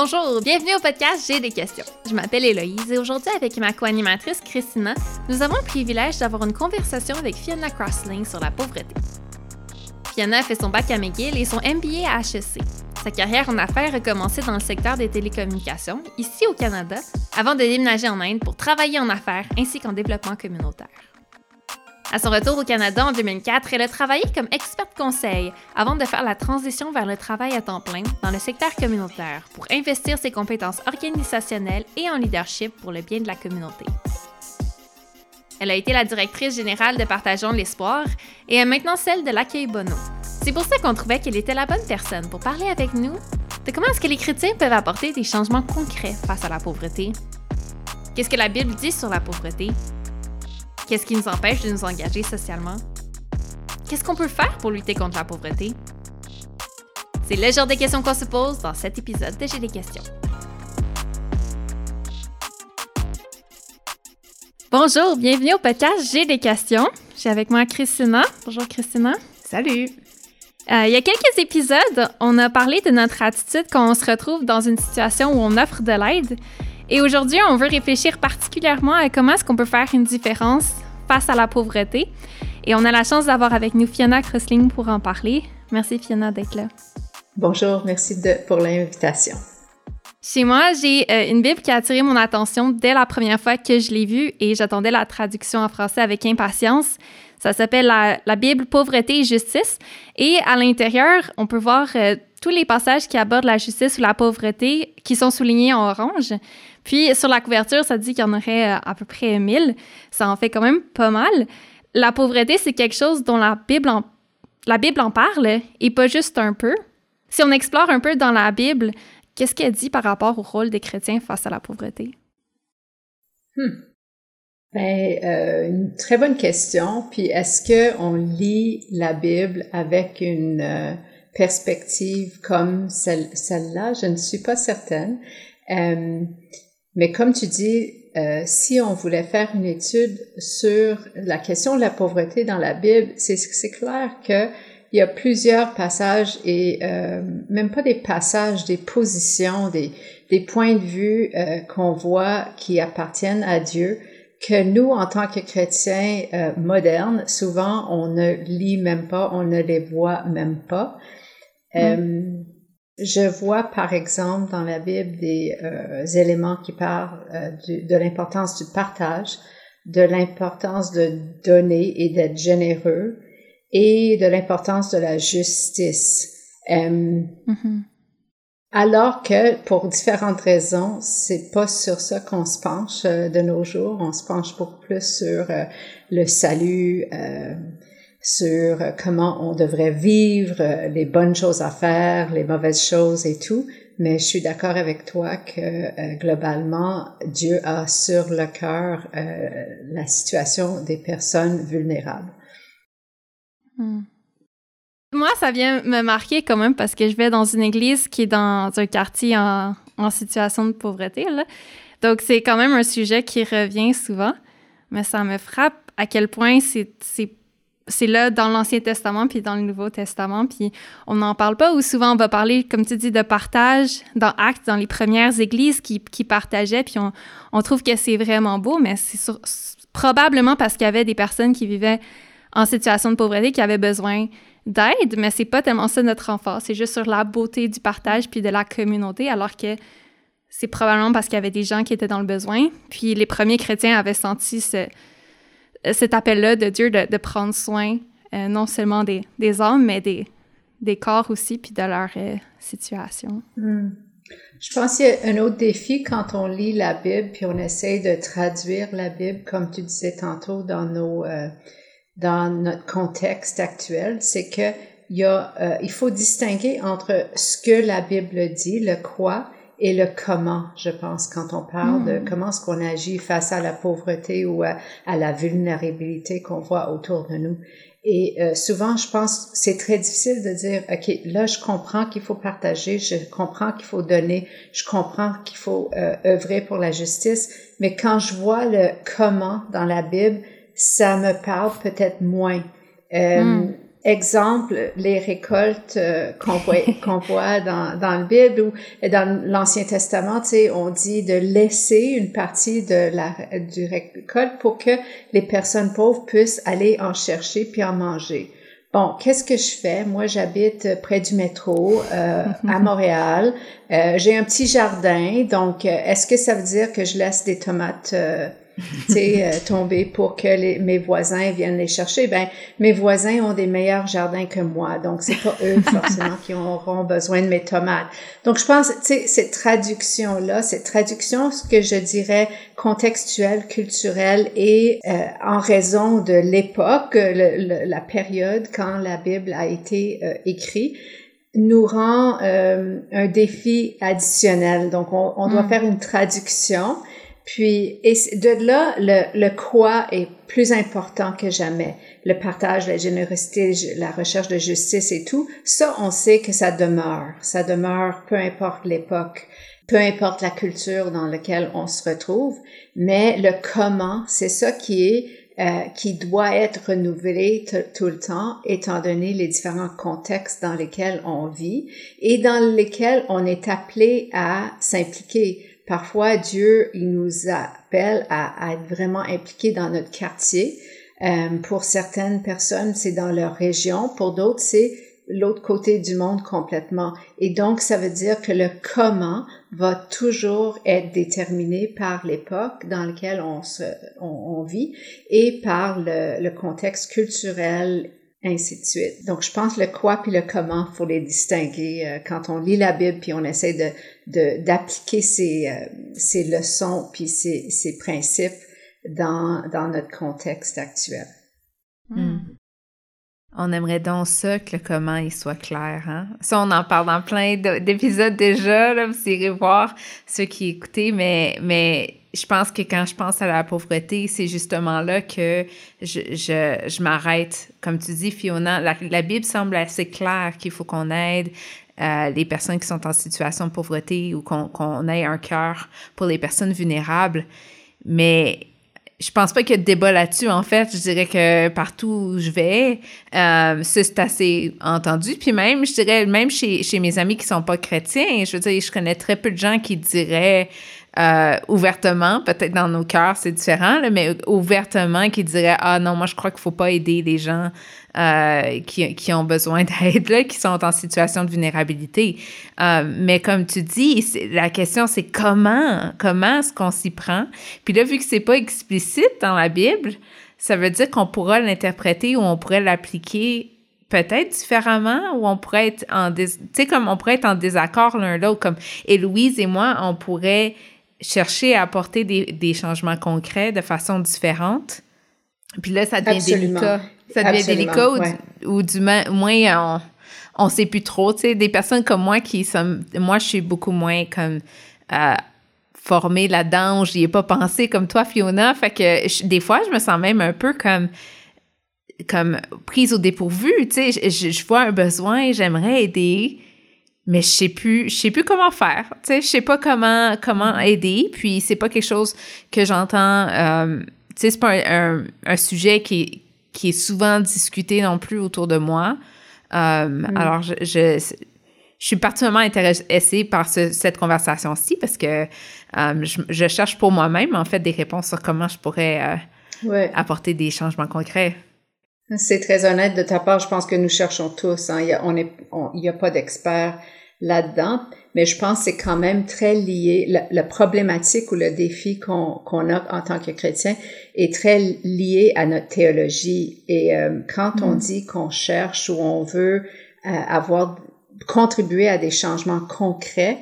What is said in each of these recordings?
Bonjour, bienvenue au podcast J'ai des questions. Je m'appelle Héloïse et aujourd'hui avec ma co-animatrice Christina, nous avons le privilège d'avoir une conversation avec Fiona Crossling sur la pauvreté. Fiona a fait son bac à McGill et son MBA à HEC. Sa carrière en affaires a commencé dans le secteur des télécommunications, ici au Canada, avant de déménager en Inde pour travailler en affaires ainsi qu'en développement communautaire. À son retour au Canada en 2004, elle a travaillé comme experte conseil avant de faire la transition vers le travail à temps plein dans le secteur communautaire pour investir ses compétences organisationnelles et en leadership pour le bien de la communauté. Elle a été la directrice générale de Partageons l'Espoir et est maintenant celle de l'accueil Bono. C'est pour ça qu'on trouvait qu'elle était la bonne personne pour parler avec nous de comment est-ce que les chrétiens peuvent apporter des changements concrets face à la pauvreté. Qu'est-ce que la Bible dit sur la pauvreté? Qu'est-ce qui nous empêche de nous engager socialement? Qu'est-ce qu'on peut faire pour lutter contre la pauvreté? C'est le genre de questions qu'on se pose dans cet épisode de J'ai des questions. Bonjour, bienvenue au podcast J'ai des questions. J'ai avec moi Christina. Bonjour Christina. Salut. Euh, il y a quelques épisodes, on a parlé de notre attitude quand on se retrouve dans une situation où on offre de l'aide. Et aujourd'hui, on veut réfléchir particulièrement à comment est-ce qu'on peut faire une différence face à la pauvreté. Et on a la chance d'avoir avec nous Fiona Crossling pour en parler. Merci Fiona d'être là. Bonjour, merci de, pour l'invitation. Chez moi, j'ai euh, une Bible qui a attiré mon attention dès la première fois que je l'ai vue et j'attendais la traduction en français avec impatience. Ça s'appelle la, Bible Pauvreté et Justice. Et à l'intérieur, on peut voir euh, tous les passages qui abordent la justice ou la pauvreté qui sont soulignés en orange. Puis sur la couverture, ça dit qu'il y en aurait euh, à peu près 1000. Ça en fait quand même pas mal. La pauvreté, c'est quelque chose dont la Bible en, la Bible en parle et pas juste un peu. Si on explore un peu dans la Bible, qu'est-ce qu'elle dit par rapport au rôle des chrétiens face à la pauvreté? Hmm. Ben, euh, une très bonne question. Puis est-ce que on lit la Bible avec une euh, perspective comme celle, celle-là? Je ne suis pas certaine. Mais comme tu dis, euh, si on voulait faire une étude sur la question de la pauvreté dans la Bible, c'est clair qu'il y a plusieurs passages et euh, même pas des passages, des positions, des, des points de vue euh, qu'on voit qui appartiennent à Dieu que nous, en tant que chrétiens euh, modernes, souvent on ne lit même pas, on ne les voit même pas. Mm. Euh, je vois par exemple dans la Bible des euh, éléments qui parlent euh, de l'importance du partage, de l'importance de donner et d'être généreux et de l'importance de la justice. Euh, mm-hmm. Alors que pour différentes raisons, c'est pas sur ça qu'on se penche de nos jours. On se penche beaucoup plus sur le salut, sur comment on devrait vivre, euh, les bonnes choses à faire, les mauvaises choses et tout. Mais je suis d'accord avec toi que euh, globalement, Dieu a sur le cœur euh, la situation des personnes vulnérables. Hmm. Moi, ça vient me marquer quand même parce que je vais dans une église qui est dans un quartier en, en situation de pauvreté. Là. Donc, c'est quand même un sujet qui revient souvent. Mais ça me frappe à quel point c'est c'est là dans l'Ancien Testament puis dans le Nouveau Testament, puis on n'en parle pas, ou souvent on va parler, comme tu dis, de partage dans Actes, dans les premières églises qui, partageaient, puis on, trouve que c'est vraiment beau, mais c'est probablement parce qu'il y avait des personnes qui vivaient en situation de pauvreté qui avaient besoin d'aide, mais c'est pas tellement ça notre renfort, c'est juste sur la beauté du partage puis de la communauté, alors que c'est probablement parce qu'il y avait des gens qui étaient dans le besoin, puis les premiers chrétiens avaient senti ce cet appel-là de Dieu de, prendre soin euh, non seulement des, des âmes, mais des, des corps aussi, puis de leur euh, situation. Hmm. Je pense qu'il y a un autre défi quand on lit la Bible, puis on essaye de traduire la Bible, comme tu disais tantôt, dans, nos, dans notre contexte actuel, c'est que il faut distinguer entre ce que la Bible dit, le quoi, et le comment, je pense, quand on parle de hmm. comment est-ce qu'on agit face à la pauvreté ou à, la vulnérabilité qu'on voit autour de nous. Et euh, souvent, je pense, c'est très difficile de dire, OK, là, je comprends qu'il faut partager, je comprends qu'il faut donner, je comprends qu'il faut euh, œuvrer pour la justice, mais quand je vois le comment dans la Bible, ça me parle peut-être moins. Euh, hmm. Exemple, les récoltes euh, qu'on voit, qu'on voit dans, dans le Bible ou dans l'Ancien Testament, tu sais, on dit de laisser une partie de la du récolte pour que les personnes pauvres puissent aller en chercher puis en manger. Bon, qu'est-ce que je fais? Moi, j'habite près du métro euh, à Montréal. Euh, j'ai un petit jardin, donc est-ce que ça veut dire que je laisse des tomates euh, tomber pour que les, mes voisins viennent les chercher. Ben, mes voisins ont des meilleurs jardins que moi, donc c'est pas eux forcément qui auront besoin de mes tomates. Donc je pense, tu sais, cette traduction là, cette traduction, ce que je dirais contextuelle, culturelle et euh, en raison de l'époque, la période quand la Bible a été euh, écrite nous rend euh, un défi additionnel. Donc, on, on doit mm. faire une traduction puis, et de là, le, le quoi est plus important que jamais. Le partage, la générosité, la recherche de justice et tout, ça, on sait que ça demeure. Ça demeure peu importe l'époque, peu importe la culture dans laquelle on se retrouve. Mais le comment, c'est ça qui est euh, qui doit être renouvelé tout le temps, étant donné les différents contextes dans lesquels on vit et dans lesquels on est appelé à s'impliquer. Parfois, Dieu, il nous appelle à, être vraiment impliqués dans notre quartier. Euh, pour certaines personnes, c'est dans leur région. Pour d'autres, c'est l'autre côté du monde complètement. Et donc, ça veut dire que le comment va toujours être déterminé par l'époque dans laquelle on, se, on, vit et par le, le contexte culturel ainsi de suite. Donc, je pense le quoi puis le comment, faut les distinguer euh, quand on lit la Bible puis on essaie de d'appliquer ces, euh, ces leçons puis ces, principes dans notre contexte actuel. On aimerait donc ça que le comment il soit clair. Hein? Ça, on en parle dans plein d'épisodes déjà. Là, vous irez voir ceux qui écoutaient, mais, mais je pense que quand je pense à la pauvreté, c'est justement là que je m'arrête. Comme tu dis, Fiona, la, Bible semble assez claire qu'il faut qu'on aide euh, les personnes qui sont en situation de pauvreté ou qu'on ait un cœur pour les personnes vulnérables. Mais je pense pas qu'il y ait de débat là-dessus. En fait, je dirais que partout où je vais, euh, c'est assez entendu. Puis même, je dirais, même chez, chez mes amis qui sont pas chrétiens, je veux dire, je connais très peu de gens qui diraient euh, ouvertement, peut-être dans nos cœurs, c'est différent, mais ouvertement qui dirait Ah non, moi je crois qu'il faut pas aider les gens euh, qui, qui, ont besoin d'aide, qui sont en situation de vulnérabilité. Euh, mais comme tu dis, la question c'est comment, comment est-ce qu'on s'y prend? Puis là, vu que c'est pas explicite dans la Bible, ça veut dire qu'on pourra l'interpréter ou on pourrait l'appliquer peut-être différemment ou on pourrait être en sais comme on pourrait être en désaccord l'un l'autre comme Héloïse et moi on pourrait chercher à apporter des, des, changements concrets de façon différente. Puis là, ça devient délicat. Ça devient délicat ou, du, moins on, on sait plus trop. Tu sais, des personnes comme moi qui sont... Moi, je suis beaucoup moins comme... Euh, formée là-dedans, j'y ai pas pensé comme toi, Fiona. Fait que des fois, je me sens même un peu comme comme prise au dépourvu. Tu sais, je, je vois un besoin, j'aimerais aider, mais je sais plus je sais plus comment faire tu sais je sais pas comment comment aider puis c'est pas quelque chose que j'entends euh, tu sais c'est pas un, un, sujet qui est, qui est souvent discuté non plus autour de moi euh, mm. alors je, je, je suis particulièrement intéressée par cette conversation-ci parce que euh, je, je, cherche pour moi-même en fait des réponses sur comment je pourrais ouais. apporter des changements concrets c'est très honnête de ta part. Je pense que nous cherchons tous. Hein. Il n'y a, on est, il y a pas d'experts là-dedans, mais je pense que c'est quand même très lié, la, problématique ou le défi qu'on qu'on a en tant que chrétien est très lié à notre théologie. Et euh, quand on mm. dit qu'on cherche ou on veut euh, avoir contribuer à des changements concrets,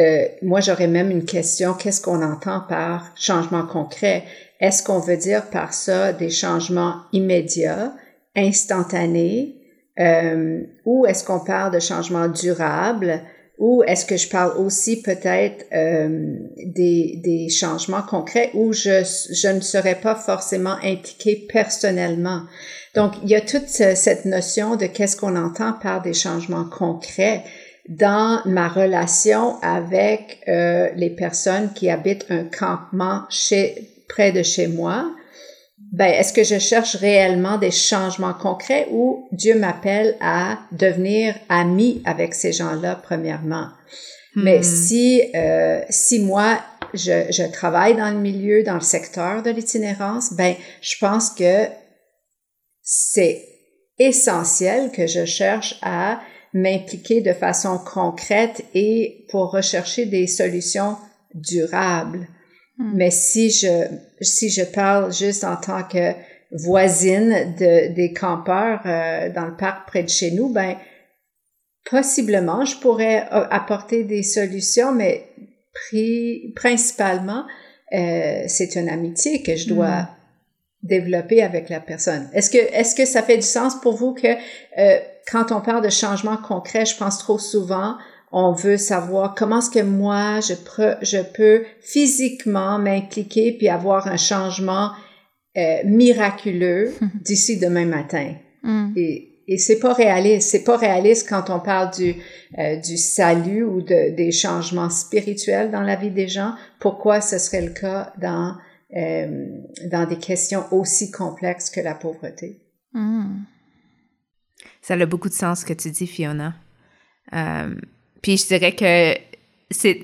euh, moi j'aurais même une question, qu'est-ce qu'on entend par changement concret? Est-ce qu'on veut dire par ça des changements immédiats, instantanés, euh, ou est-ce qu'on parle de changements durables? Ou est-ce que je parle aussi peut-être euh, des, des changements concrets où je, je ne serais pas forcément impliquée personnellement? Donc, il y a toute cette notion de qu'est-ce qu'on entend par des changements concrets dans ma relation avec euh, les personnes qui habitent un campement chez, près de chez moi ben, est-ce que je cherche réellement des changements concrets ou Dieu m'appelle à devenir ami avec ces gens-là premièrement? Mais hmm. si, euh, si moi, je, je travaille dans le milieu, dans le secteur de l'itinérance, ben, je pense que c'est essentiel que je cherche à m'impliquer de façon concrète et pour rechercher des solutions durables. Hmm. Mais si je, si je parle juste en tant que voisine de, des campeurs euh, dans le parc près de chez nous, ben, possiblement, je pourrais apporter des solutions, mais principalement, euh, c'est une amitié que je dois hmm. développer avec la personne. Est-ce que, est-ce que ça fait du sens pour vous que euh, quand on parle de changement concret, je pense trop souvent on veut savoir comment est-ce que moi, je, je peux physiquement m'impliquer puis avoir un changement euh, miraculeux d'ici demain matin. Mm. Et, et c'est pas réaliste. C'est pas réaliste quand on parle du, euh, du salut ou de, des changements spirituels dans la vie des gens. Pourquoi ce serait le cas dans, euh, dans des questions aussi complexes que la pauvreté? Mm. Ça a beaucoup de sens ce que tu dis, Fiona. Euh, puis je dirais que c'est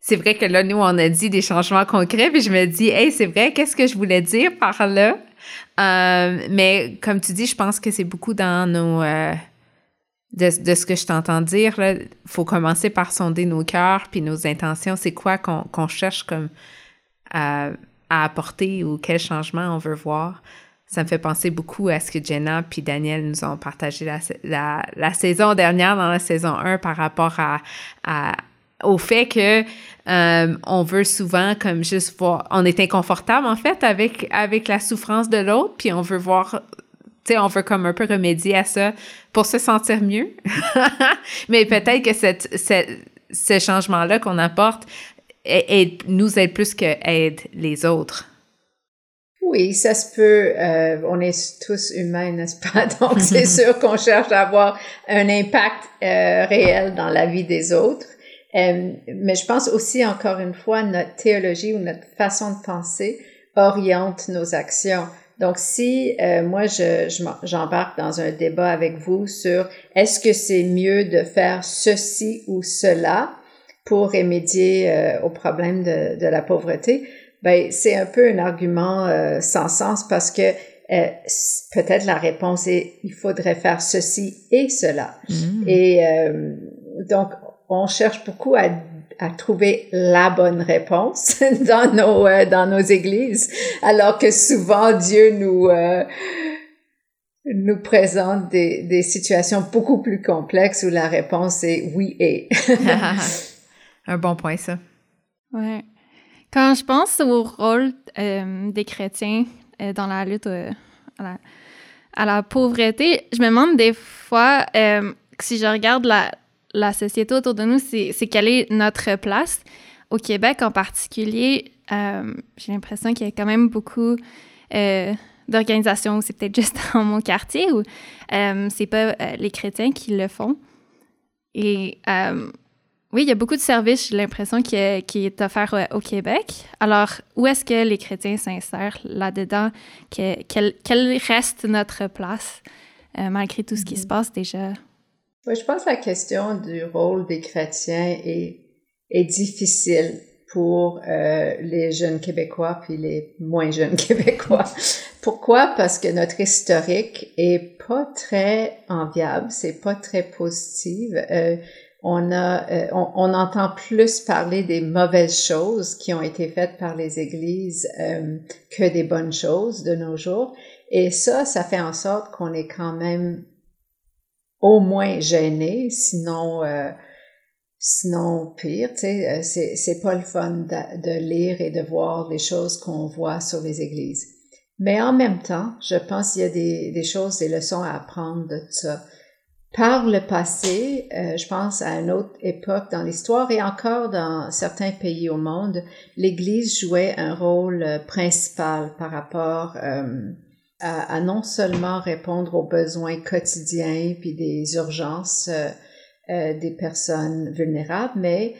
c'est vrai que là, nous, on a dit des changements concrets, puis je me dis, hey, c'est vrai, qu'est-ce que je voulais dire par là? Euh, mais comme tu dis, je pense que c'est beaucoup dans nos. Euh, de, ce que je t'entends dire, il faut commencer par sonder nos cœurs puis nos intentions. C'est quoi qu'on cherche comme à, apporter ou quel changement on veut voir? Ça me fait penser beaucoup à ce que Jenna puis Daniel nous ont partagé la, la, saison dernière, dans la saison 1, par rapport à, au fait que euh, on veut souvent comme juste voir, on est inconfortable en fait avec avec la souffrance de l'autre, puis on veut voir, tu sais, on veut comme un peu remédier à ça pour se sentir mieux. Mais peut-être que cette, cette, ce changement-là qu'on apporte aide, nous aide plus que aide les autres. Oui, ça se peut. Euh, on est tous humains, n'est-ce pas? Donc, c'est sûr qu'on cherche à avoir un impact euh, réel dans la vie des autres. Euh, mais je pense aussi, encore une fois, notre théologie ou notre façon de penser oriente nos actions. Donc, si euh, moi, je, j'embarque dans un débat avec vous sur est-ce que c'est mieux de faire ceci ou cela pour remédier euh, au problème de, de la pauvreté, ben c'est un peu un argument euh, sans sens parce que euh, peut-être la réponse est il faudrait faire ceci et cela. Mm. Et euh, donc on cherche beaucoup à, à, trouver la bonne réponse dans nos dans nos églises, alors que souvent Dieu nous nous présente des, des situations beaucoup plus complexes où la réponse est oui et. un bon point ça. Ouais. Quand je pense au rôle euh, des chrétiens euh, dans la lutte euh, à, la, pauvreté, je me demande des fois, si je regarde la, société autour de nous, c'est quelle est notre place. Au Québec en particulier, j'ai l'impression qu'il y a quand même beaucoup d'organisations, c'est peut-être juste dans mon quartier, où c'est pas les chrétiens qui le font. Et oui, il y a beaucoup de services, j'ai l'impression, qui, qui, est offert euh, au Québec. Alors, où est-ce que les chrétiens s'insèrent là-dedans? Que, quelle, reste notre place euh, malgré tout ce qui se mm-hmm. passe déjà? Oui, je pense que la question du rôle des chrétiens est, est difficile pour euh, les jeunes Québécois puis les moins jeunes Québécois. Pourquoi? Parce que notre historique est pas très enviable, c'est pas très positif. Euh, on a, euh, on, entend plus parler des mauvaises choses qui ont été faites par les églises euh, que des bonnes choses de nos jours. Et ça, ça fait en sorte qu'on est quand même au moins gêné, sinon, euh, sinon pire. C'est, c'est pas le fun de, de, lire et de voir les choses qu'on voit sur les églises. Mais en même temps, je pense qu'il y a des, des choses, des leçons à apprendre de ça. Par le passé, euh, je pense à une autre époque dans l'histoire et encore dans certains pays au monde, l'Église jouait un rôle euh, principal par rapport euh, à, non seulement répondre aux besoins quotidiens puis des urgences des personnes vulnérables, mais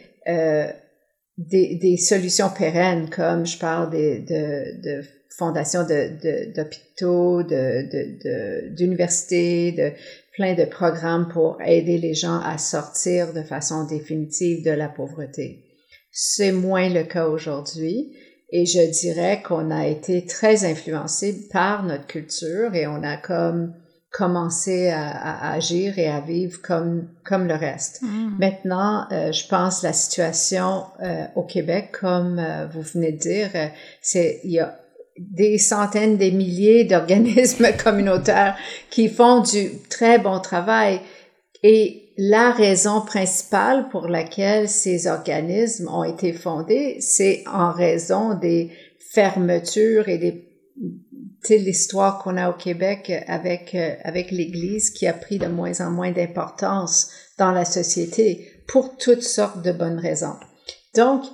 des, solutions pérennes comme je parle des, de, de fondations d'hôpitaux, de, d'universités, plein de programmes pour aider les gens à sortir de façon définitive de la pauvreté. C'est moins le cas aujourd'hui. Et je dirais qu'on a été très influencé par notre culture et on a comme commencé à, agir et à vivre comme comme le reste. Mm. Maintenant, euh, je pense la situation euh, au Québec, comme euh, vous venez de dire, c'est il y a des centaines, des milliers d'organismes communautaires qui font du très bon travail et la raison principale pour laquelle ces organismes ont été fondés, c'est en raison des fermetures et des l'histoire qu'on a au Québec avec avec l'Église qui a pris de moins en moins d'importance dans la société pour toutes sortes de bonnes raisons. Donc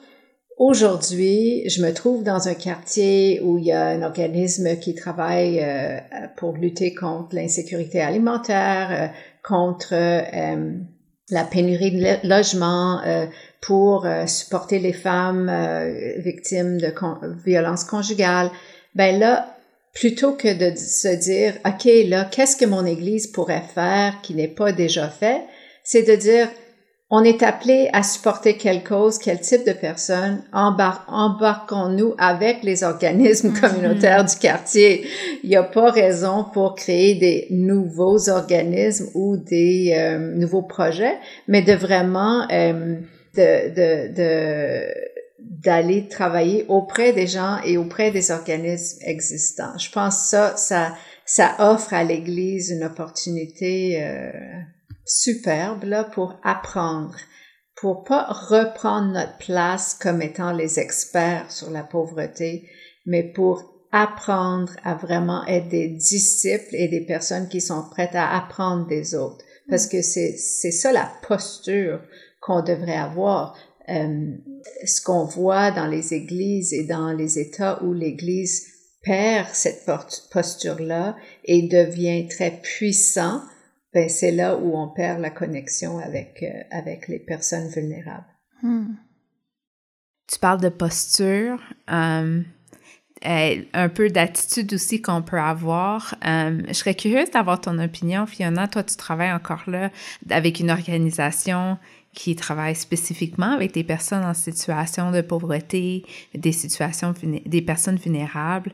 Aujourd'hui, je me trouve dans un quartier où il y a un organisme qui travaille euh, pour lutter contre l'insécurité alimentaire, euh, contre euh, la pénurie de logement, pour supporter les femmes victimes de violences conjugales. Ben là, plutôt que de se dire, OK, là, qu'est-ce que mon Église pourrait faire qui n'est pas déjà fait, c'est de dire, on est appelé à supporter quelle cause, quel type de personnes, embarquons-nous avec les organismes mhm. communautaires du quartier. Il n'y a pas raison pour créer des nouveaux organismes ou des euh, nouveaux projets, mais de vraiment euh, de, d'aller travailler auprès des gens et auprès des organismes existants. Je pense que ça, ça, ça offre à l'Église une opportunité euh, superbe là, pour apprendre, pour pas reprendre notre place comme étant les experts sur la pauvreté, mais pour apprendre à vraiment être des disciples et des personnes qui sont prêtes à apprendre des autres. Parce que c'est, c'est ça la posture qu'on devrait avoir. Euh, ce qu'on voit dans les églises et dans les États où l'Église perd cette posture-là et devient très puissant, ben c'est là où on perd la connexion avec, euh, avec les personnes vulnérables. Hmm. Tu parles de posture, euh, un peu d'attitude aussi qu'on peut avoir. Euh, je serais curieuse d'avoir ton opinion, Fiona. Toi, tu travailles encore là avec une organisation qui travaille spécifiquement avec des personnes en situation de pauvreté, des situations des personnes vulnérables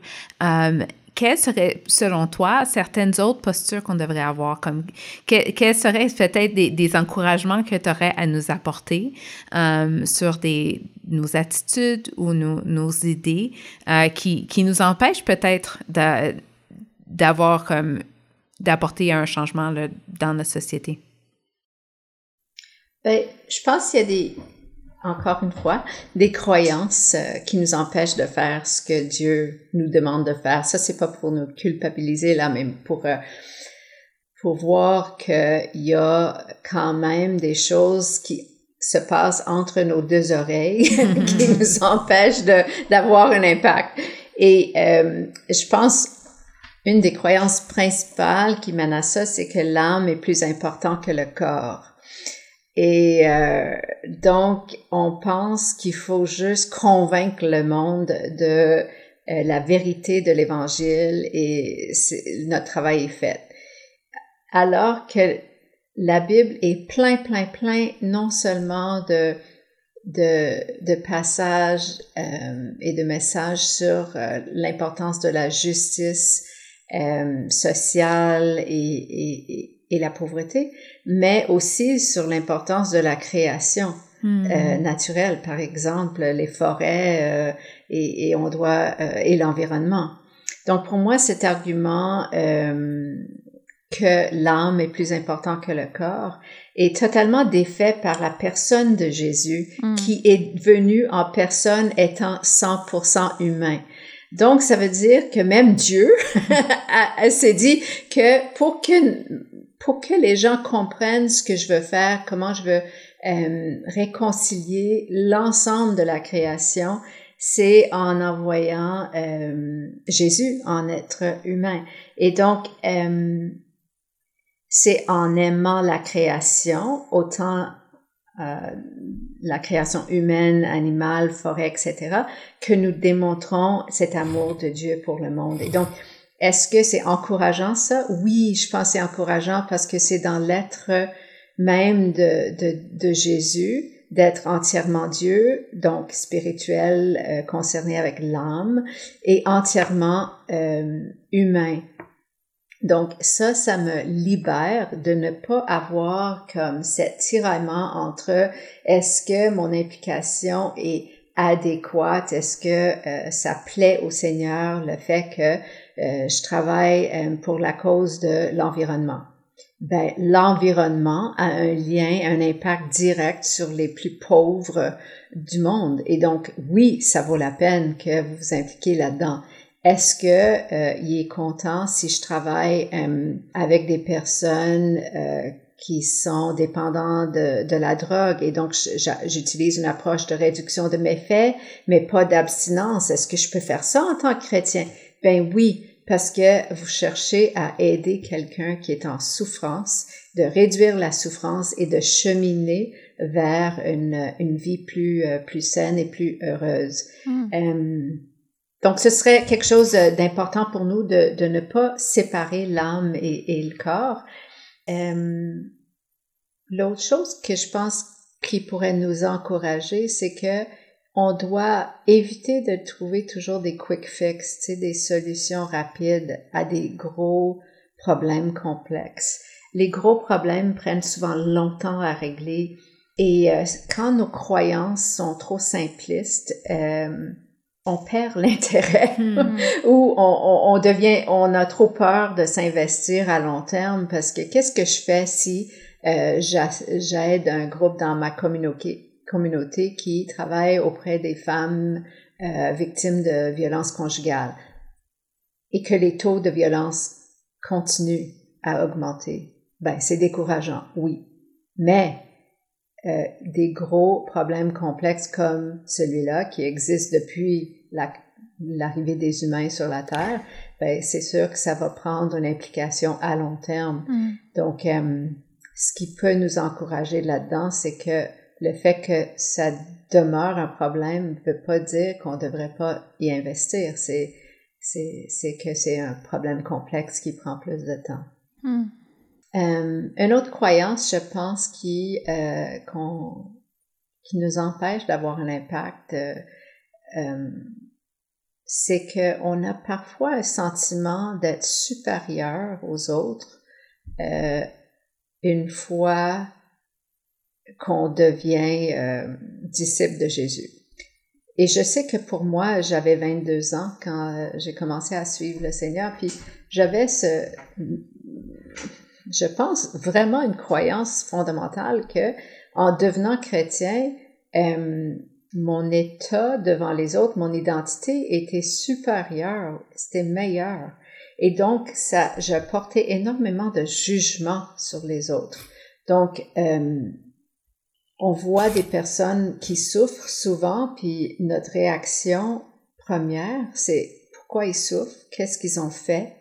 quelles seraient, selon toi, certaines autres postures qu'on devrait avoir? Comme, quels seraient peut-être des, encouragements que tu aurais à nous apporter euh, sur des, nos attitudes ou nos, nos idées euh, qui, qui, nous empêchent peut-être d'avoir comme d'apporter un changement dans notre société? Bien, je pense qu'il y a des, encore une fois, des croyances euh, qui nous empêchent de faire ce que Dieu nous demande de faire. Ça, c'est pas pour nous culpabiliser là, mais pour euh, pour voir qu'il y a quand même des choses qui se passent entre nos deux oreilles qui nous empêchent d'avoir un impact. Et euh, je pense une des croyances principales qui mène à ça, c'est que l'âme est plus important que le corps. Et euh, donc, on pense qu'il faut juste convaincre le monde de euh, la vérité de l'Évangile et notre travail est fait. Alors que la Bible est plein, plein, plein non seulement de, de, de passages euh, et de messages sur l'importance de la justice sociale et, et et la pauvreté, mais aussi sur l'importance de la création hmm. euh, naturelle, par exemple les forêts euh, et, et, on doit euh, et l'environnement. Donc pour moi, cet argument euh, que l'âme est plus important que le corps est totalement défait par la personne de Jésus hmm. qui est venu en personne étant 100% humain. Donc, ça veut dire que même Dieu s'est dit que pour que pour que les gens comprennent ce que je veux faire, comment je veux euh, réconcilier l'ensemble de la création, c'est en envoyant euh, Jésus en être humain. Et donc, euh, c'est en aimant la création autant la création humaine, animale, forêt, etc., que nous démontrons cet amour de Dieu pour le monde. Et donc, est-ce que c'est encourageant ça? Oui, je pense que c'est encourageant parce que c'est dans l'être même de, de, Jésus d'être entièrement Dieu, donc spirituel, euh, concerné avec l'âme, et entièrement euh, humain. Donc ça, ça me libère de ne pas avoir comme cet tiraillement entre est-ce que mon implication est adéquate, est-ce que euh, ça plaît au Seigneur le fait que je travaille euh, pour la cause de l'environnement. Ben, l'environnement a un lien, un impact direct sur les plus pauvres du monde. Et donc, oui, ça vaut la peine que vous vous impliquiez là-dedans. Est-ce que euh, il est content si je travaille avec des personnes qui sont dépendants de, de, la drogue? Et donc j'utilise une approche de réduction de méfaits, mais pas d'abstinence. Est-ce que je peux faire ça en tant que chrétien? Ben oui, parce que vous cherchez à aider quelqu'un qui est en souffrance, de réduire la souffrance et de cheminer vers une, une vie plus, euh, plus saine et plus heureuse. Hmm. Euh, donc, ce serait quelque chose d'important pour nous de, de, ne pas séparer l'âme et, et, le corps. Euh, L'autre chose que je pense qui pourrait nous encourager, c'est que on doit éviter de trouver toujours des quick fix, des solutions rapides à des gros problèmes complexes. Les gros problèmes prennent souvent longtemps à régler et euh, quand nos croyances sont trop simplistes, euh, on perd l'intérêt hmm. ou on, on, devient, on a trop peur de s'investir à long terme parce que qu'est-ce que je fais si euh, j'aide un groupe dans ma communauté? Communauté qui travaille auprès des femmes euh, victimes de violences conjugales et que les taux de violence continuent à augmenter. Ben, c'est décourageant, oui. Mais euh, des gros problèmes complexes comme celui-là qui existe depuis l'arrivée des humains sur la Terre, ben, c'est sûr que ça va prendre une implication à long terme. Mm. Donc, euh, ce qui peut nous encourager là-dedans, c'est que le fait que ça demeure un problème ne veut pas dire qu'on ne devrait pas y investir. C'est, c'est, que c'est un problème complexe qui prend plus de temps. Hmm. Euh, une autre croyance, je pense, qui, euh, qui nous empêche d'avoir un impact, euh, euh c'est qu'on a parfois un sentiment d'être supérieur aux autres euh, une fois qu'on devient euh, disciple de Jésus. Et je sais que pour moi, j'avais 22 ans quand euh, j'ai commencé à suivre le Seigneur, puis j'avais ce, je pense, vraiment une croyance fondamentale que en devenant chrétien, euh, mon état devant les autres, mon identité était supérieure, c'était meilleur. Et donc, ça, je portais énormément de jugement sur les autres. Donc, on voit des personnes qui souffrent souvent, puis notre réaction première, c'est pourquoi ils souffrent, qu'est-ce qu'ils ont fait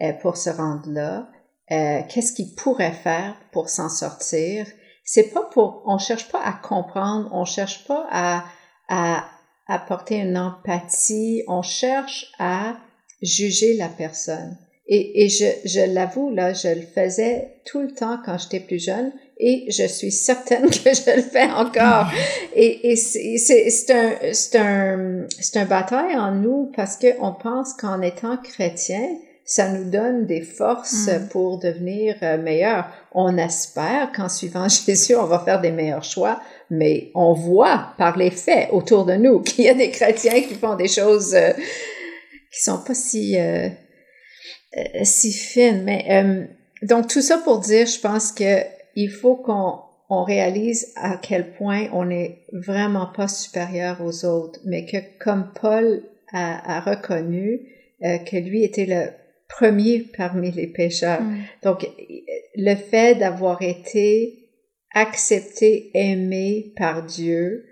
euh, pour se rendre là, euh, qu'est-ce qu'ils pourraient faire pour s'en sortir. C'est pas pour, on cherche pas à comprendre, on cherche pas à, à apporter une empathie, on cherche à juger la personne. Et, et je, je l'avoue, là, je le faisais tout le temps quand j'étais plus jeune et je suis certaine que je le fais encore. Et, et c'est un, c'est un, c'est un bataille en nous parce qu'on pense qu'en étant chrétien, ça nous donne des forces mm. pour devenir euh, meilleurs. On espère qu'en suivant Jésus, on va faire des meilleurs choix, mais on voit par les faits autour de nous qu'il y a des chrétiens qui font des choses euh, qui sont pas si euh, si fines. Mais donc tout ça pour dire, je pense que il faut qu'on on réalise à quel point on n'est vraiment pas supérieur aux autres, mais que comme Paul a, a reconnu euh, que lui était le premier parmi les pécheurs. Mm. Donc, le fait d'avoir été accepté, aimé par Dieu,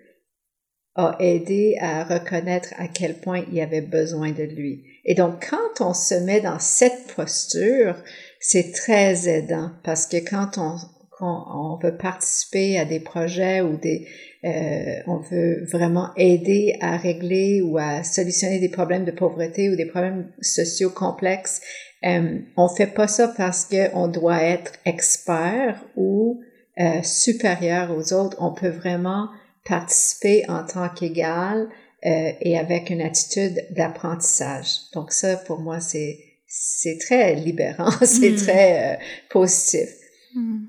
a aidé à reconnaître à quel point il avait besoin de lui. Et donc, quand on se met dans cette posture, c'est très aidant parce que quand on on, veut participer à des projets ou des, euh, on veut vraiment aider à régler ou à solutionner des problèmes de pauvreté ou des problèmes sociaux complexes, euh, on fait pas ça parce qu'on doit être expert ou euh, supérieur aux autres. On peut vraiment participer en tant qu'égal euh, et avec une attitude d'apprentissage. Donc ça, pour moi, c'est c'est très libérant, c'est mm. très euh, positif. Mm.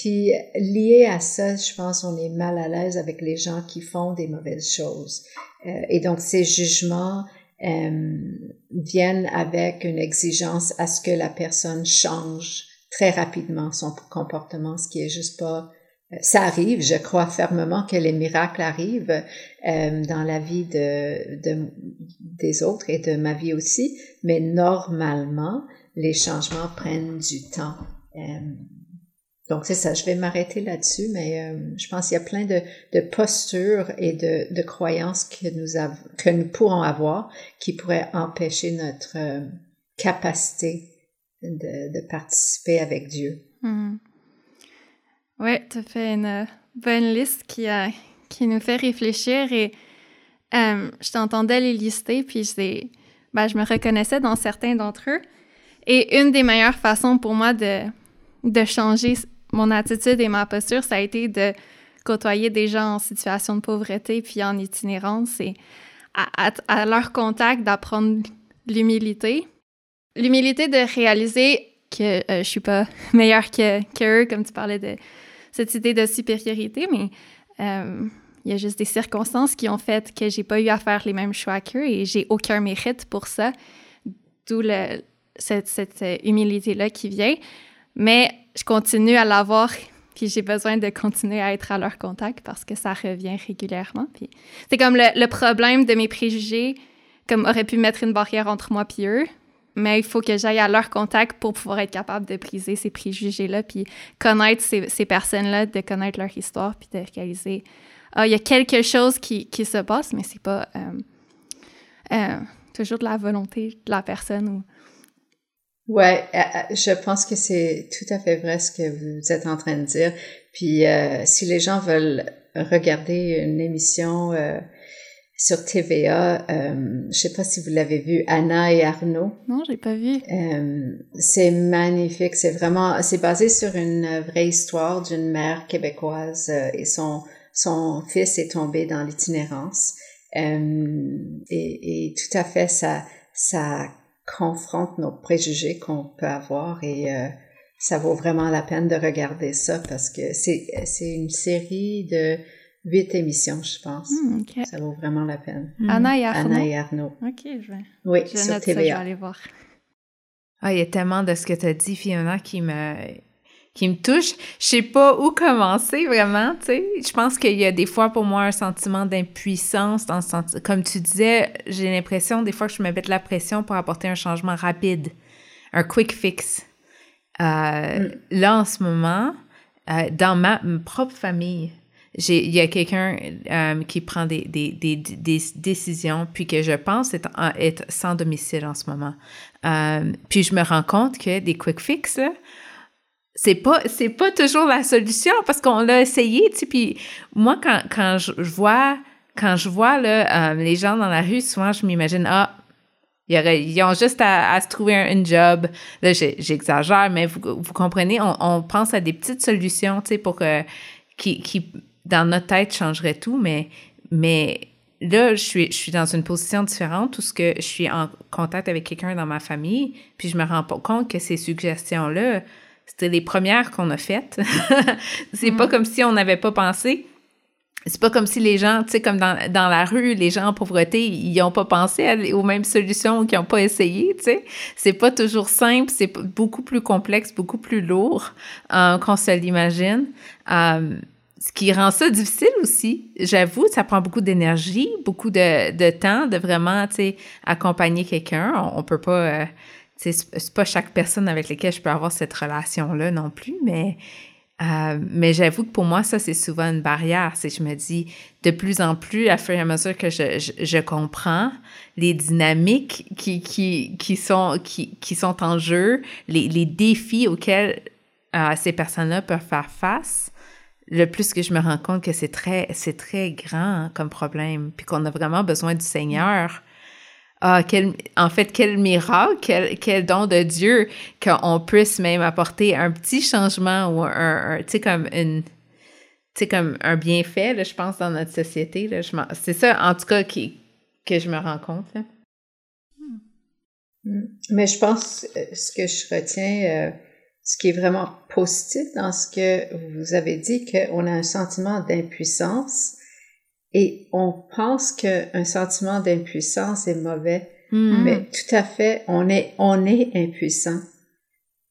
Puis lié à ça, je pense on est mal à l'aise avec les gens qui font des mauvaises choses. Euh, et donc ces jugements euh, viennent avec une exigence à ce que la personne change très rapidement son comportement, ce qui est juste pas ça arrive, je crois fermement que les miracles arrivent euh, dans la vie de, de, des autres et de ma vie aussi, mais normalement, les changements prennent du temps. Euh, donc c'est ça, je vais m'arrêter là-dessus, mais euh, je pense qu'il y a plein de, de postures et de, de croyances que nous, que nous pourrons avoir qui pourraient empêcher notre euh, capacité de, de participer avec Dieu. Hmm. Oui, tu as fait une euh, bonne liste qui, a, qui nous fait réfléchir et je t'entendais les lister, puis ben, je me reconnaissais dans certains d'entre eux. Et une des meilleures façons pour moi de, de changer mon attitude et ma posture, ça a été de côtoyer des gens en situation de pauvreté puis en itinérance et à, leur contact d'apprendre l'humilité. L'humilité de réaliser que euh, je suis pas meilleure que, eux, comme tu parlais de cette idée de supériorité, mais euh, il y a juste des circonstances qui ont fait que j'ai pas eu à faire les mêmes choix qu'eux et j'ai aucun mérite pour ça. D'où cette, cette humilité-là qui vient. Mais je continue à l'avoir, puis j'ai besoin de continuer à être à leur contact parce que ça revient régulièrement. Puis c'est comme le, problème de mes préjugés, comme aurait pu mettre une barrière entre moi et eux mais il faut que j'aille à leur contact pour pouvoir être capable de briser ces préjugés-là, puis connaître ces, personnes-là, de connaître leur histoire, puis de réaliser, ah, il y a quelque chose qui, qui se passe, mais c'est pas euh, euh, toujours de la volonté de la personne. Ou... Ouais, euh, je pense que c'est tout à fait vrai ce que vous êtes en train de dire. Puis si les gens veulent regarder une émission sur TVA. Euh, je sais pas si vous l'avez vu, Anna et Arnaud. Non, j'ai pas vu. Euh, c'est magnifique. C'est vraiment, c'est basé sur une vraie histoire d'une mère québécoise euh, et son son fils est tombé dans l'itinérance. Euh, et, et, tout à fait, ça ça confronte nos préjugés qu'on peut avoir et euh, ça vaut vraiment la peine de regarder ça parce que c'est c'est une série de huit émissions, je pense. Hmm, ça vaut vraiment la peine. Hmm. Anna et Arnaud? Anna et Arnaud. OK, je vais. Oui, je sur TVA. Ça, je vais aller voir. Ah, il y a tellement de ce que tu as dit, Fiona, qui me qui me touche. Je sais pas où commencer vraiment, tu sais. Je pense qu'il y a des fois pour moi un sentiment d'impuissance dans ce sens. Comme tu disais, j'ai l'impression des fois que je me mets de la pression pour apporter un changement rapide, un quick fix. Euh, mm. Là, en ce moment, euh, dans ma propre famille, il y a quelqu'un euh, qui prend des, des, des, des, décisions, puis que je pense être, sans domicile en ce moment. Puis je me rends compte que des quick fix, c'est pas c'est pas toujours la solution parce qu'on l'a essayé, tu. Puis moi, quand, quand je, vois quand je vois euh, les gens dans la rue, souvent je m'imagine ah ils ont juste à, se trouver un, job. Là, j'exagère, mais vous, comprenez, on, pense à des petites solutions, tu sais, pour que qui, qui dans notre tête changerait tout, mais, mais là, je suis, je suis dans une position différente où ce que je suis en contact avec quelqu'un dans ma famille, puis je me rends compte que ces suggestions-là, c'était les premières qu'on a faites. c'est pas mm. comme si on n'avait pas pensé. C'est pas comme si les gens, tu sais, comme dans, dans, la rue, les gens en pauvreté, ils n'ont pas pensé aux mêmes solutions ou qu'ils n'ont pas essayé, tu sais. C'est pas toujours simple, c'est beaucoup plus complexe, beaucoup plus lourd euh, qu'on se l'imagine. Euh, ce qui rend ça difficile aussi. J'avoue, ça prend beaucoup d'énergie, beaucoup de, de, temps de vraiment, tu sais, accompagner quelqu'un. On, peut pas, euh, c'est pas chaque personne avec laquelle je peux avoir cette relation-là non plus, mais, euh, mais j'avoue que pour moi, ça, c'est souvent une barrière. C'est je me dis, de plus en plus, à fur et à mesure que je, je, comprends les dynamiques qui, qui, qui, sont, qui, qui sont en jeu, les, les défis auxquels euh, ces personnes-là peuvent faire face, le plus que je me rends compte que c'est très, c'est très grand comme problème, puis qu'on a vraiment besoin du Seigneur. Ah, quel, en fait, quel miracle, quel, quel don de Dieu qu'on puisse même apporter un petit changement ou un, tu sais, comme une, comme un bienfait, là, je pense, dans notre société. C'est ça, en tout cas, qui, que je me rends compte. Là. Hmm. Mais je pense, euh, ce que je retiens, euh, ce qui est vraiment positif dans ce que vous avez dit, qu'on a un sentiment d'impuissance et on pense qu'un sentiment d'impuissance est mauvais, hmm. mais tout à fait, on est, on est impuissant.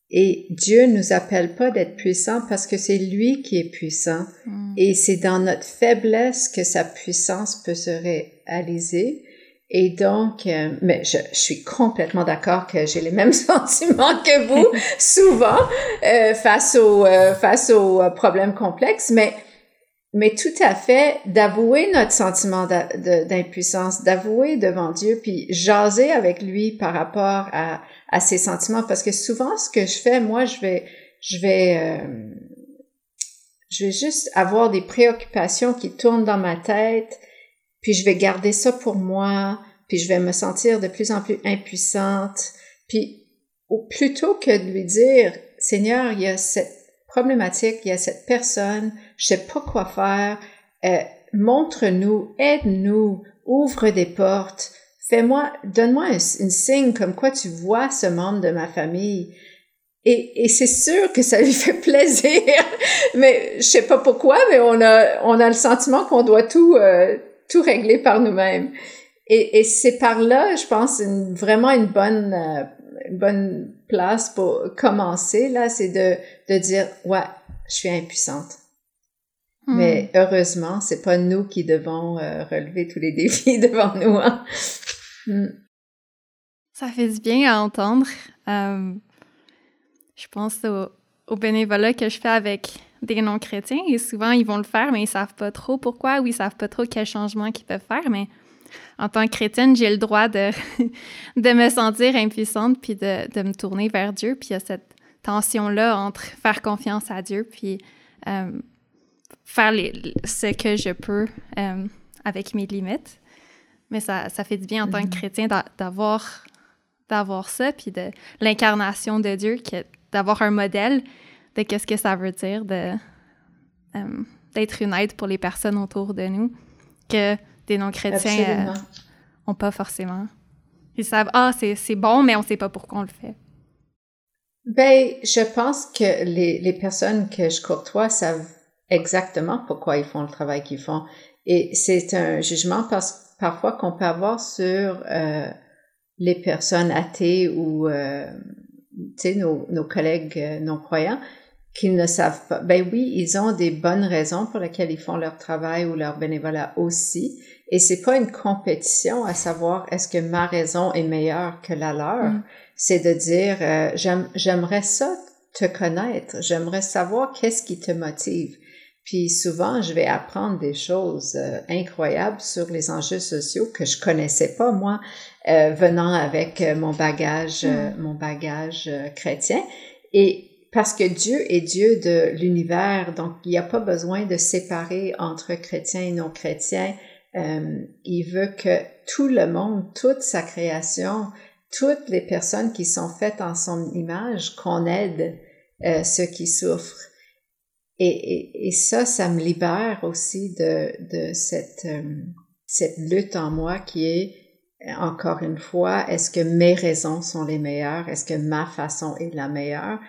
Et Dieu nous appelle pas d'être puissant parce que c'est lui qui est puissant. Hmm. Et c'est dans notre faiblesse que sa puissance peut se réaliser. Et donc, euh, mais je, je, suis complètement d'accord que j'ai les mêmes sentiments que vous, souvent, euh, face, au, euh, face aux problèmes complexes, mais, mais tout à fait d'avouer notre sentiment d'impuissance, d'avouer devant Dieu, puis jaser avec lui par rapport à, à ses sentiments, parce que souvent, ce que je fais, moi, je vais, je vais, je vais juste avoir des préoccupations qui tournent dans ma tête, puis je vais garder ça pour moi, puis je vais me sentir de plus en plus impuissante, puis plutôt que de lui dire, Seigneur, il y a cette problématique, il y a cette personne, je sais pas quoi faire, euh, montre-nous, aide-nous, ouvre des portes, fais-moi, donne-moi un, signe comme quoi tu vois ce membre de ma famille. Et, et c'est sûr que ça lui fait plaisir, mais je sais pas pourquoi, mais on a, on a le sentiment qu'on doit tout, euh, tout régler par nous-mêmes. Et, et c'est par là, je pense, une, vraiment une bonne, euh, une bonne place pour commencer, là, c'est de, de dire, ouais, je suis impuissante. Hmm. Mais heureusement, c'est pas nous qui devons euh, relever tous les défis devant nous. Hein? Hmm. Ça fait du bien à entendre. Euh, je pense au, au bénévolat que je fais avec des non-chrétiens et souvent ils vont le faire, mais ils savent pas trop pourquoi ou ils savent pas trop quel changement qu'ils peuvent faire. Mais en tant que chrétienne, j'ai le droit de, de me sentir impuissante puis de, de, me tourner vers Dieu. Puis il y a cette tension-là entre faire confiance à Dieu puis euh, faire les, ce que je peux euh, avec mes limites. Mais ça, ça fait du bien en tant que mm-hmm. chrétien d'avoir d'avoir ça, puis de l'incarnation de Dieu, d'avoir un modèle de qu'est-ce que ça veut dire de euh, d'être une aide pour les personnes autour de nous que des non-chrétiens n'ont euh, pas forcément. Ils savent ah c'est bon mais on sait pas pourquoi on le fait. Ben je pense que les, les personnes que je côtoie savent exactement pourquoi ils font le travail qu'ils font et c'est un jugement parce, parfois qu'on peut avoir sur euh, les personnes athées ou euh, nos, nos collègues euh, non croyants qu'ils ne savent pas. Ben oui, ils ont des bonnes raisons pour lesquelles ils font leur travail ou leur bénévolat aussi. Et c'est pas une compétition à savoir est-ce que ma raison est meilleure que la leur. Mm. C'est de dire euh, j'aimerais ça te connaître, j'aimerais savoir qu'est-ce qui te motive. Puis souvent, je vais apprendre des choses euh, incroyables sur les enjeux sociaux que je connaissais pas moi, euh, venant avec mon bagage, mm. mon bagage chrétien. Et parce que Dieu est Dieu de l'univers, donc il n'y a pas besoin de séparer entre chrétiens et non chrétiens. Euh, il veut que tout le monde, toute sa création, toutes les personnes qui sont faites en son image, qu'on aide euh, ceux qui souffrent. Et, et, et, ça, ça me libère aussi de, de cette, euh, cette lutte en moi qui est, encore une fois, est-ce que mes raisons sont les meilleures? Est-ce que ma façon est la meilleure?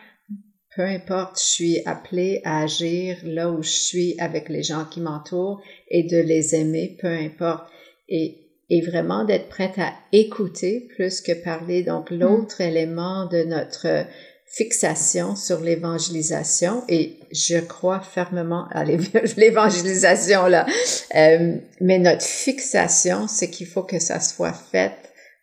peu importe, je suis appelée à agir là où je suis avec les gens qui m'entourent et de les aimer, peu importe. Et, et vraiment d'être prête à écouter plus que parler. Donc, mm. l'autre élément de notre fixation sur l'évangélisation, et je crois fermement à l'évangélisation là, euh, mais notre fixation, c'est qu'il faut que ça soit fait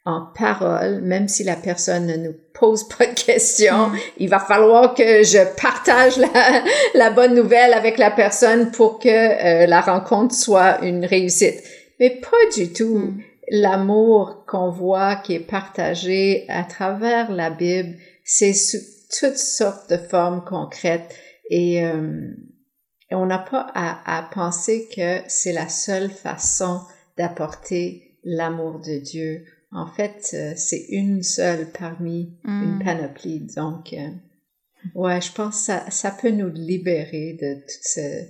en parole, même si la personne ne nous pose pas de questions. Mm. Il va falloir que je partage la, la, bonne nouvelle avec la personne pour que euh, la rencontre soit une réussite. Mais pas du tout. Mm. L'amour qu'on voit qui est partagé à travers la Bible, c'est toutes sortes de formes concrètes et, euh, on n'a pas à, à, penser que c'est la seule façon d'apporter l'amour de Dieu. En fait, euh, c'est une seule parmi une mm. panoplie. Donc, euh, ouais, je pense que ça, ça peut nous libérer de tout ce,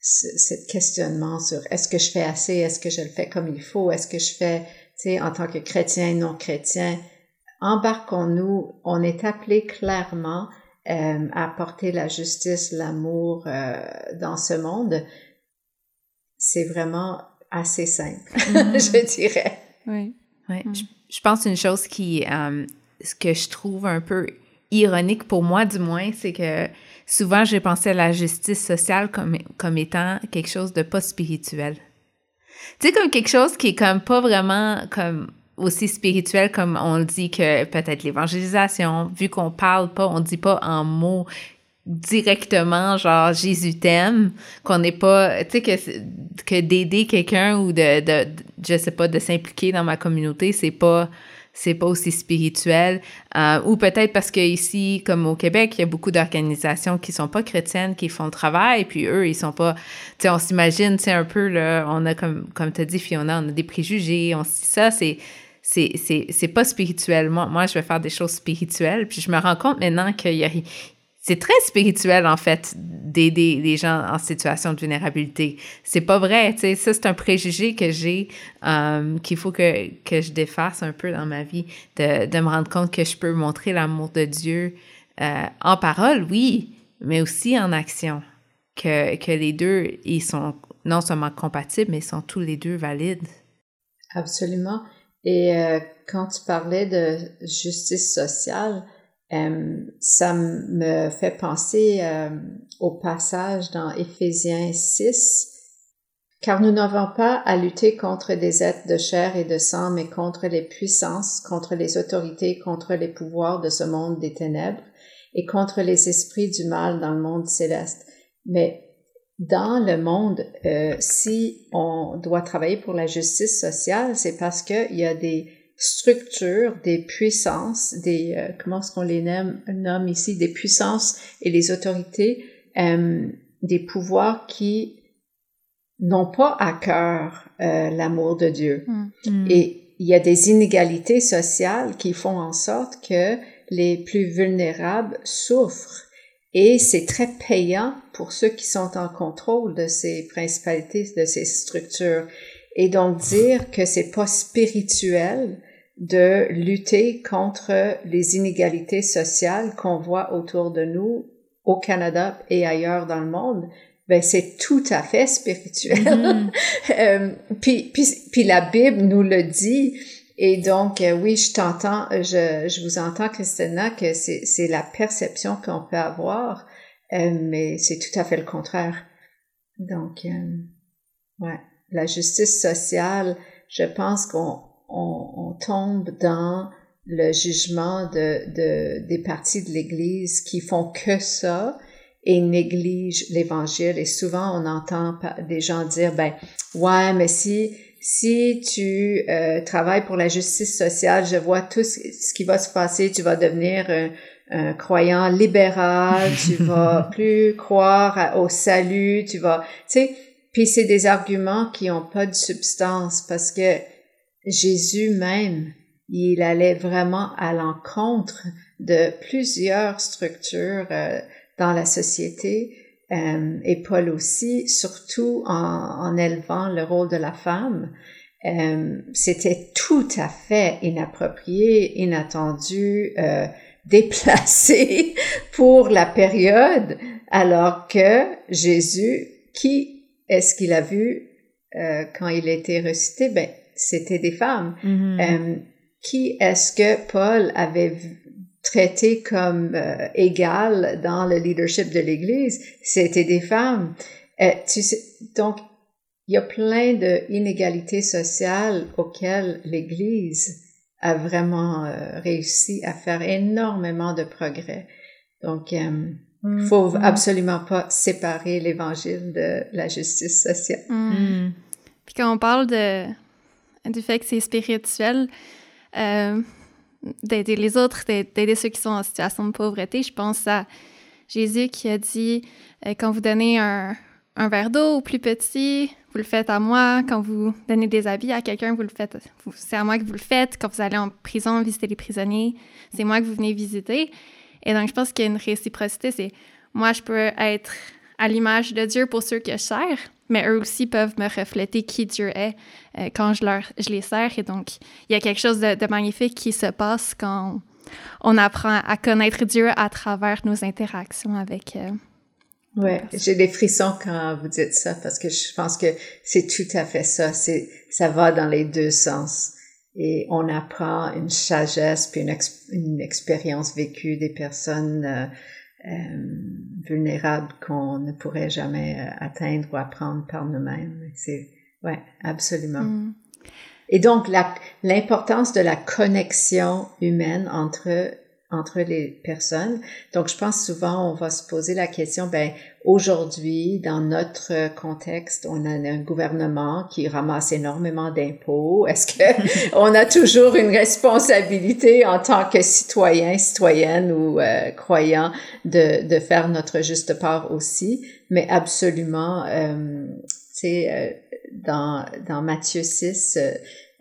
ce, questionnement sur est-ce que je fais assez, est-ce que je le fais comme il faut, est-ce que je fais, tu sais, en tant que chrétien, non chrétien, embarquons-nous, on est appelé clairement euh, à porter la justice, l'amour euh, dans ce monde. C'est vraiment assez simple, mm-hmm. je dirais. Oui. oui. Mm. Je, pense une chose qui, euh, ce que je trouve un peu ironique pour moi, du moins, c'est que souvent j'ai pensé à la justice sociale comme, comme étant quelque chose de pas spirituel. Tu sais, comme quelque chose qui est comme pas vraiment comme aussi spirituel comme on dit que peut-être l'évangélisation, vu qu'on parle pas, on dit pas en mots directement genre Jésus t'aime, qu'on n'est pas, tu sais que que d'aider quelqu'un ou de, de, je sais pas de s'impliquer dans ma communauté, c'est pas c'est pas aussi spirituel. Euh, ou peut-être parce que ici comme au Québec il y a beaucoup d'organisations qui sont pas chrétiennes qui font le travail puis eux ils sont pas tu sais on s'imagine tu sais un peu là on a comme comme tu dit Fiona on a des préjugés on ça c'est c'est, c'est, pas spirituel. Moi, moi, je vais faire des choses spirituelles. Puis je me rends compte maintenant a, c'est très spirituel, en fait, d'aider les gens en situation de vulnérabilité. C'est pas vrai. Ça, c'est un préjugé que j'ai, euh, qu'il faut que, que je défasse un peu dans ma vie, de, de me rendre compte que je peux montrer l'amour de Dieu euh, en parole, oui, mais aussi en action. Que, que les deux, ils sont non seulement compatibles, mais ils sont tous les deux valides. Absolument. Et euh, quand tu parlais de justice sociale, euh, ça me fait penser euh, au passage dans Éphésiens 6, car nous n'avons pas à lutter contre des êtres de chair et de sang, mais contre les puissances, contre les autorités, contre les pouvoirs de ce monde des ténèbres et contre les esprits du mal dans le monde céleste. Mais dans le monde, euh, si on doit travailler pour la justice sociale, c'est parce qu'il y a des structures, des puissances, des euh, comment est-ce qu'on les nomme, nomme ici, des puissances et les autorités, euh, des pouvoirs qui n'ont pas à cœur l'amour de Dieu. Mm. Et il y a des inégalités sociales qui font en sorte que les plus vulnérables souffrent et c'est très payant pour ceux qui sont en contrôle de ces principalités, de ces structures. Et donc dire que c'est pas spirituel de lutter contre les inégalités sociales qu'on voit autour de nous au Canada et ailleurs dans le monde, ben c'est tout à fait spirituel. Mm-hmm. Euh, puis, puis, puis la Bible nous le dit. Et donc, euh, oui, je t'entends, je, je vous entends, Christina, que c'est la perception qu'on peut avoir, euh, mais c'est tout à fait le contraire. Donc, euh, ouais, la justice sociale, je pense qu'on on, on tombe dans le jugement de, de, des parties de l'Église qui font que ça et négligent l'Évangile. Et souvent, on entend des gens dire, ben, ouais, mais si si tu euh, travailles pour la justice sociale, je vois tout ce, qui va se passer. Tu vas devenir un, croyant libéral, tu vas plus croire au salut, tu vas, tu sais, puis c'est des arguments qui ont pas de substance parce que Jésus même, il allait vraiment à l'encontre de plusieurs structures euh, dans la société euh, et Paul aussi, surtout en, en, élevant le rôle de la femme. Euh, c'était tout à fait inapproprié, inattendu, euh, déplacé pour la période, alors que Jésus, qui est-ce qu'il a vu euh, quand il a été ressuscité? Ben, c'était des femmes. Mm-hmm. Euh, qui est-ce que Paul avait vu, traité comme euh, égales dans le leadership de l'Église, c'était des femmes. Euh, tu sais, donc, il y a plein d'inégalités sociales auxquelles l'Église a vraiment euh, réussi à faire énormément de progrès. Donc, il mm. faut mm. absolument pas séparer l'Évangile de la justice sociale. Mm. Puis quand on parle de, du fait que c'est spirituel, d'aider les autres, d'aider ceux qui sont en situation de pauvreté. Je pense à Jésus qui a dit euh, quand vous donnez un, verre d'eau au plus petit, vous le faites à moi. Quand vous donnez des habits à quelqu'un, vous le faites. C'est à moi que vous le faites. Quand vous allez en prison visiter les prisonniers, c'est moi que vous venez visiter. Et donc, je pense qu'il y a une réciprocité. C'est moi, je peux être à l'image de Dieu pour ceux que je sers, mais eux aussi peuvent me refléter qui Dieu est euh, quand je, leur, je les sers. Et donc, il y a quelque chose de, de magnifique qui se passe quand on apprend à connaître Dieu à travers nos interactions avec, euh, Ouais, j'ai des frissons quand vous dites ça parce que je pense que c'est tout à fait ça. C'est, ça va dans les deux sens. Et on apprend une sagesse puis une, une expérience vécue des personnes euh, vulnérables qu'on ne pourrait jamais euh, atteindre ou apprendre par nous-mêmes. C'est, ouais, absolument. Mm. Et donc, la, l'importance de la connexion humaine entre entre les personnes. Donc, je pense souvent, on va se poser la question, ben, aujourd'hui, dans notre contexte, on a un gouvernement qui ramasse énormément d'impôts. Est-ce que on a toujours une responsabilité en tant que citoyen, citoyenne ou euh, croyant de, de faire notre juste part aussi? Mais absolument, euh, tu sais, euh, dans, dans Matthieu 6,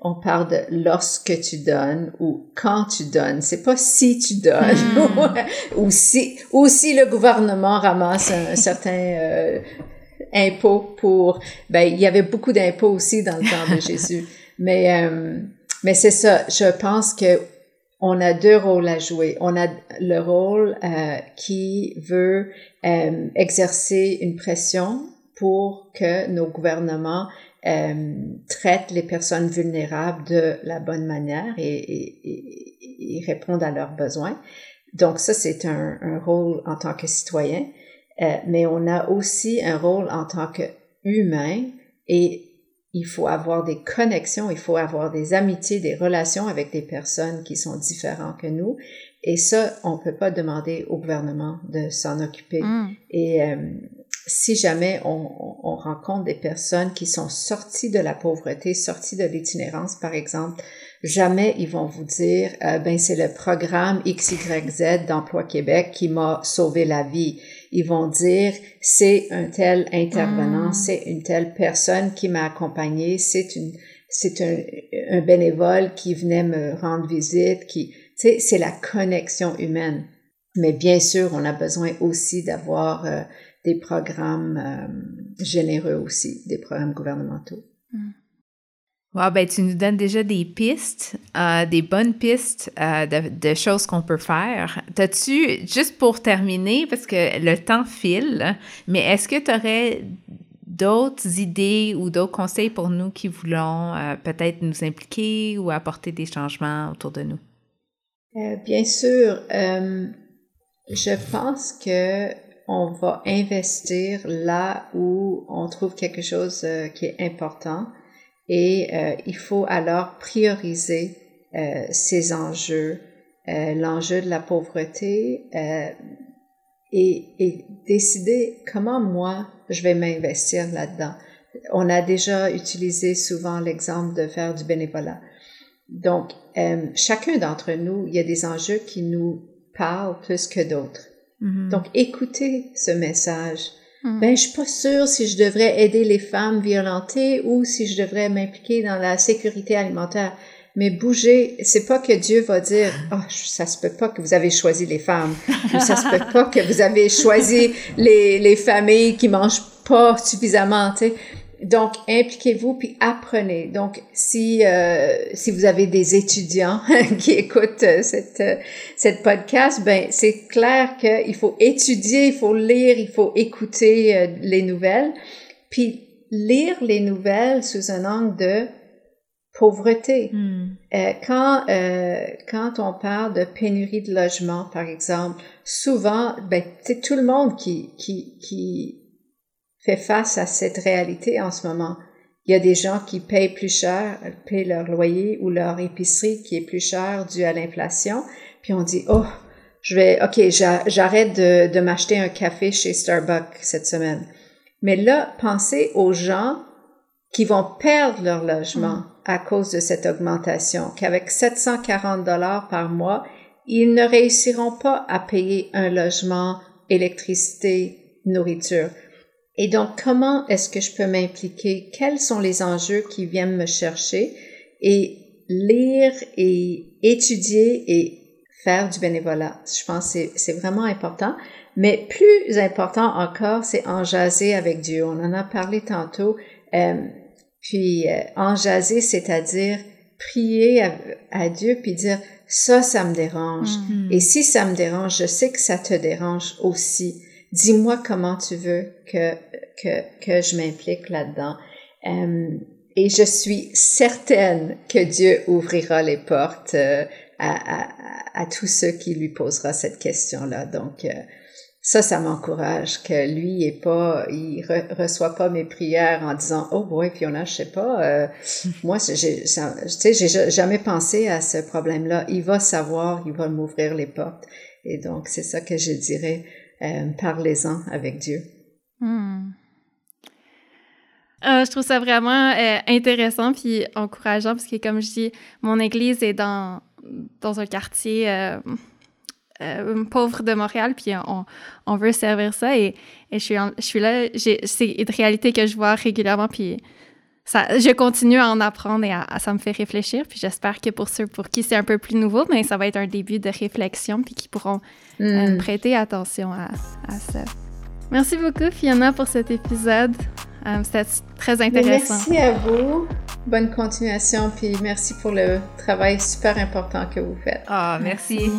on parle de lorsque tu donnes ou quand tu donnes. C'est pas si tu donnes hmm. ou si ou si le gouvernement ramasse un, certain euh, impôt pour. Ben il y avait beaucoup d'impôts aussi dans le temps de Jésus, mais euh, mais c'est ça. Je pense que on a deux rôles à jouer. On a le rôle euh, qui veut euh, exercer une pression pour que nos gouvernements euh, traitent les personnes vulnérables de la bonne manière et, et, et répondent à leurs besoins. Donc ça, c'est un, un, rôle en tant que citoyen, euh, mais on a aussi un rôle en tant qu'humain et il faut avoir des connexions, il faut avoir des amitiés, des relations avec des personnes qui sont différentes que nous. Et ça, on peut pas demander au gouvernement de s'en occuper. Mm. Et euh, si jamais on, on, rencontre des personnes qui sont sorties de la pauvreté, sorties de l'itinérance, par exemple, jamais ils vont vous dire, euh, ben c'est le programme XYZ d'Emploi Québec qui m'a sauvé la vie. Ils vont dire, c'est un tel intervenant, hmm. c'est une telle personne qui m'a accompagné, c'est une, c'est un, un bénévole qui venait me rendre visite, qui, tu sais, c'est la connexion humaine. Mais bien sûr, on a besoin aussi d'avoir euh, des programmes euh, généreux aussi, des programmes gouvernementaux. Mm. ben tu nous donnes déjà des pistes, euh, des bonnes pistes euh, de, choses qu'on peut faire. T'as-tu, juste pour terminer, parce que le temps file, mais est-ce que tu aurais d'autres idées ou d'autres conseils pour nous qui voulons peut-être nous impliquer ou apporter des changements autour de nous? bien sûr. je pense que on va investir là où on trouve quelque chose euh, qui est important et euh, il faut alors prioriser euh, ces enjeux, l'enjeu de la pauvreté et, et, décider comment moi je vais m'investir là-dedans. On a déjà utilisé souvent l'exemple de faire du bénévolat. Donc, chacun d'entre nous, il y a des enjeux qui nous parlent plus que d'autres. Mm-hmm. Donc, écoutez ce message. Mm. Ben, je suis pas sûre si je devrais aider les femmes violentées ou si je devrais m'impliquer dans la sécurité alimentaire. Mais bouger, c'est pas que Dieu va dire, oh, ça se peut pas que vous avez choisi les femmes, ou ça se peut pas que vous avez choisi les, les familles qui mangent pas suffisamment, tu sais. Donc, impliquez-vous puis apprenez. Donc, si euh, si vous avez des étudiants qui écoutent euh, cette euh, cette podcast, ben c'est clair qu'il faut étudier, il faut lire, il faut écouter les nouvelles, puis lire les nouvelles sous un angle de pauvreté. Hmm. quand quand on parle de pénurie de logement, par exemple, souvent, ben c'est tout le monde qui qui qui fait face à cette réalité en ce moment. Il y a des gens qui payent plus cher, payent leur loyer ou leur épicerie qui est plus cher dû à l'inflation. Puis on dit, oh, je vais, ok, j'arrête de, de m'acheter un café chez Starbucks cette semaine. Mais là, pensez aux gens qui vont perdre leur logement à cause de cette augmentation, qu'avec 740 dollars par mois, ils ne réussiront pas à payer un logement, électricité, nourriture. Et donc, comment est-ce que je peux m'impliquer? Quels sont les enjeux qui viennent me chercher? Et lire et étudier et faire du bénévolat. Je pense que c'est vraiment important. Mais plus important encore, c'est en jaser avec Dieu. On en a parlé tantôt. Euh, puis euh, en jaser, c'est-à-dire prier à, Dieu puis dire ça, ça me dérange. Mm-hmm. Et si ça me dérange, je sais que ça te dérange aussi. Dis-moi comment tu veux que que, que je m'implique là-dedans. Euh, et je suis certaine que Dieu ouvrira les portes euh, à, à, à, tous ceux qui lui posera cette question-là. Donc, euh, ça, ça m'encourage que lui est pas, il reçoit pas mes prières en disant oh boy Fiona, je sais pas, euh, moi j'ai, tu sais, j'ai jamais pensé à ce problème-là. Il va savoir, il va m'ouvrir les portes. Et donc c'est ça que je dirais, euh, parlez-en avec Dieu. Hmm. Euh, je trouve ça vraiment intéressant puis encourageant parce que comme je dis, mon église est dans dans un quartier euh, pauvre de Montréal, puis on, on, veut servir ça. Et, et je, suis je suis là, c'est une réalité que je vois régulièrement, puis ça, je continue à en apprendre et à, ça me fait réfléchir. Puis j'espère que pour ceux pour qui c'est un peu plus nouveau, mais ça va être un début de réflexion, puis qui pourront euh, mm. prêter attention à, à, ça. Merci beaucoup, Fiona, pour cet épisode. Euh, C'était très intéressant. Merci à vous. Bonne continuation, puis merci pour le travail super important que vous faites. Ah, merci.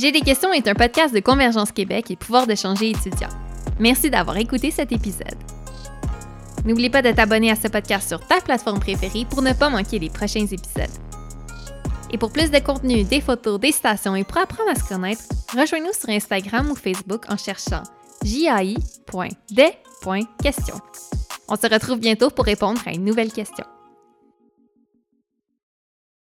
J'ai des questions est un podcast de Convergence Québec et pouvoir d'échanger étudiants. Merci d'avoir écouté cet épisode. N'oublie pas de t'abonner à ce podcast sur ta plateforme préférée pour ne pas manquer les prochains épisodes. Et pour plus de contenu, des photos, des stations et pour apprendre à se connaître, rejoins-nous sur Instagram ou Facebook en cherchant jai.des.question. On se retrouve bientôt pour répondre à une nouvelle question.